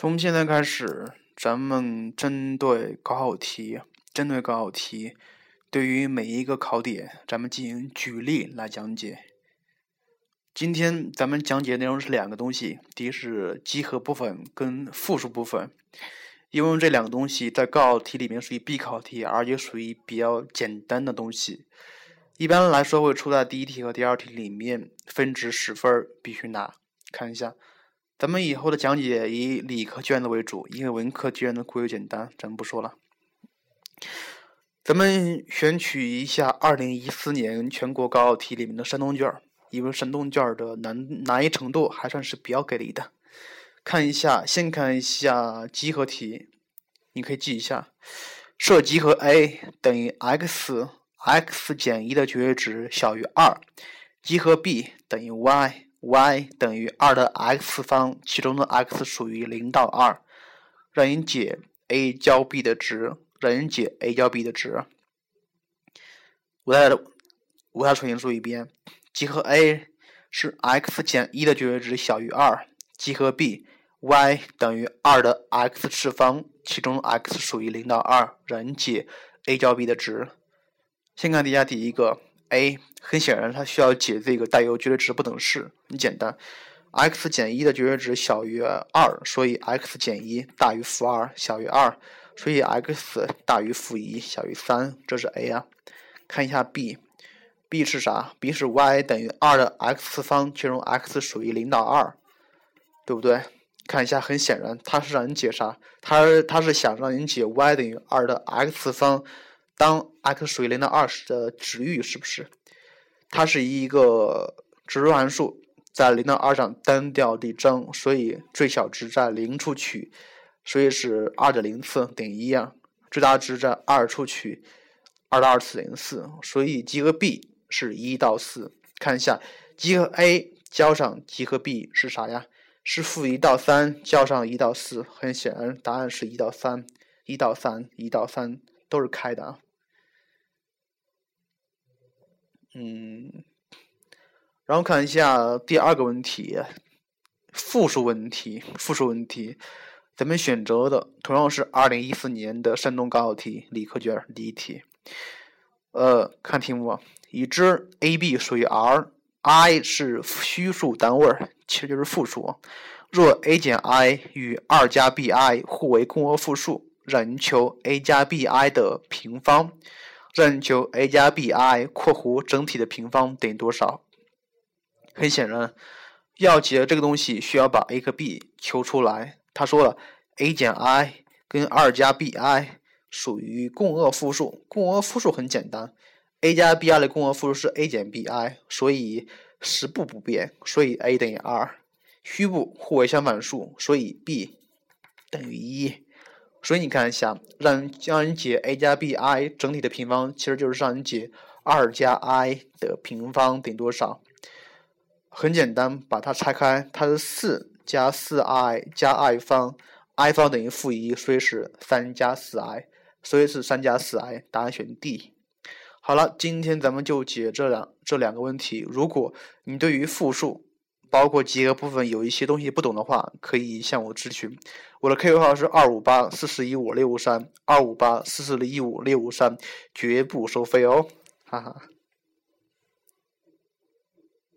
从现在开始，咱们针对高考题，针对高考题，对于每一个考点，咱们进行举例来讲解。今天咱们讲解内容是两个东西，第一是集合部分跟复数部分，因为这两个东西在高考题里面属于必考题，而且属于比较简单的东西。一般来说会出在第一题和第二题里面，分值十分必须拿。看一下，咱们以后的讲解以理科卷子为主，因为文科卷子过于简单，咱不说了。咱们选取一下二零一四年全国高考题里面的山东卷。因为山东卷的难难易程度还算是比较给力的，看一下，先看一下集合题，你可以记一下，设集合 a 等于 x，x 减一的绝对值小于二，集合 b 等于 y y 等于二的 x 方，其中的 x 属于零到二，让你解 a 交 b 的值，让你解 a 交 b 的值，我再我再重新说一遍。集合 a 是 x 减一的绝对值小于二，集合 b y 等于二的 x 次方，其中 x 属于零到二，人解 a 交 b 的值。先看底下第一个 a，很显然它需要解这个带有绝对值不等式，很简单，x 减一的绝对值小于二，所以 x 减一大于负二，小于二，所以 x 大于负一，小于三，这是 a 啊。看一下 b。b 是啥？b 是 y 等于二的 x 次方，其中 x 属于零到二，对不对？看一下，很显然，它是让你解啥？它它是想让你解 y 等于二的 x 次方，当 x 属于零到二十的值域，是不是？它是一个指数函数，在零到二上单调递增，所以最小值在零处取，所以是二的零次等于一啊。最大值在二处取，二的二次等于四，所以集合 b。是一到四，看一下集合 a 交上集合 b 是啥呀？是负一到三交上一到四，很显然答案是一到三，一到三，一到三都是开的啊。嗯，然后看一下第二个问题，复数问题，复数问题，咱们选择的同样是二零一四年的山东高考题理科卷第一题。呃，看题目。已知 a、b 属于 R，i 是虚数单位，其实就是复数。若 a 减 i 与二加 bi 互为共轭复数，让你求 a 加 bi 的平方。让你求 a 加 bi（ 括弧整体的平方）等于多少？很显然，要解这个东西，需要把 a 和 b 求出来。他说了，a 减 i 跟二加 bi 属于共轭复数，共轭复数很简单。a 加 bi 的共轭复数是 a 减 bi，所以实部不变，所以 a 等于二。虚部互为相反数，所以 b 等于一。所以你看一下，让让你解 a 加 bi 整体的平方，其实就是让你解二加 i 的平方等于多少？很简单，把它拆开，它是四加四 i 加 i 方，i 方等于负一，所以是三加四 i，所以是三加四 i，答案选 D。好了，今天咱们就解这两这两个问题。如果你对于复数，包括集合部分有一些东西不懂的话，可以向我咨询。我的 QQ 号是二五八四四一五六五三，二五八四四一五六五三，绝不收费哦，哈哈。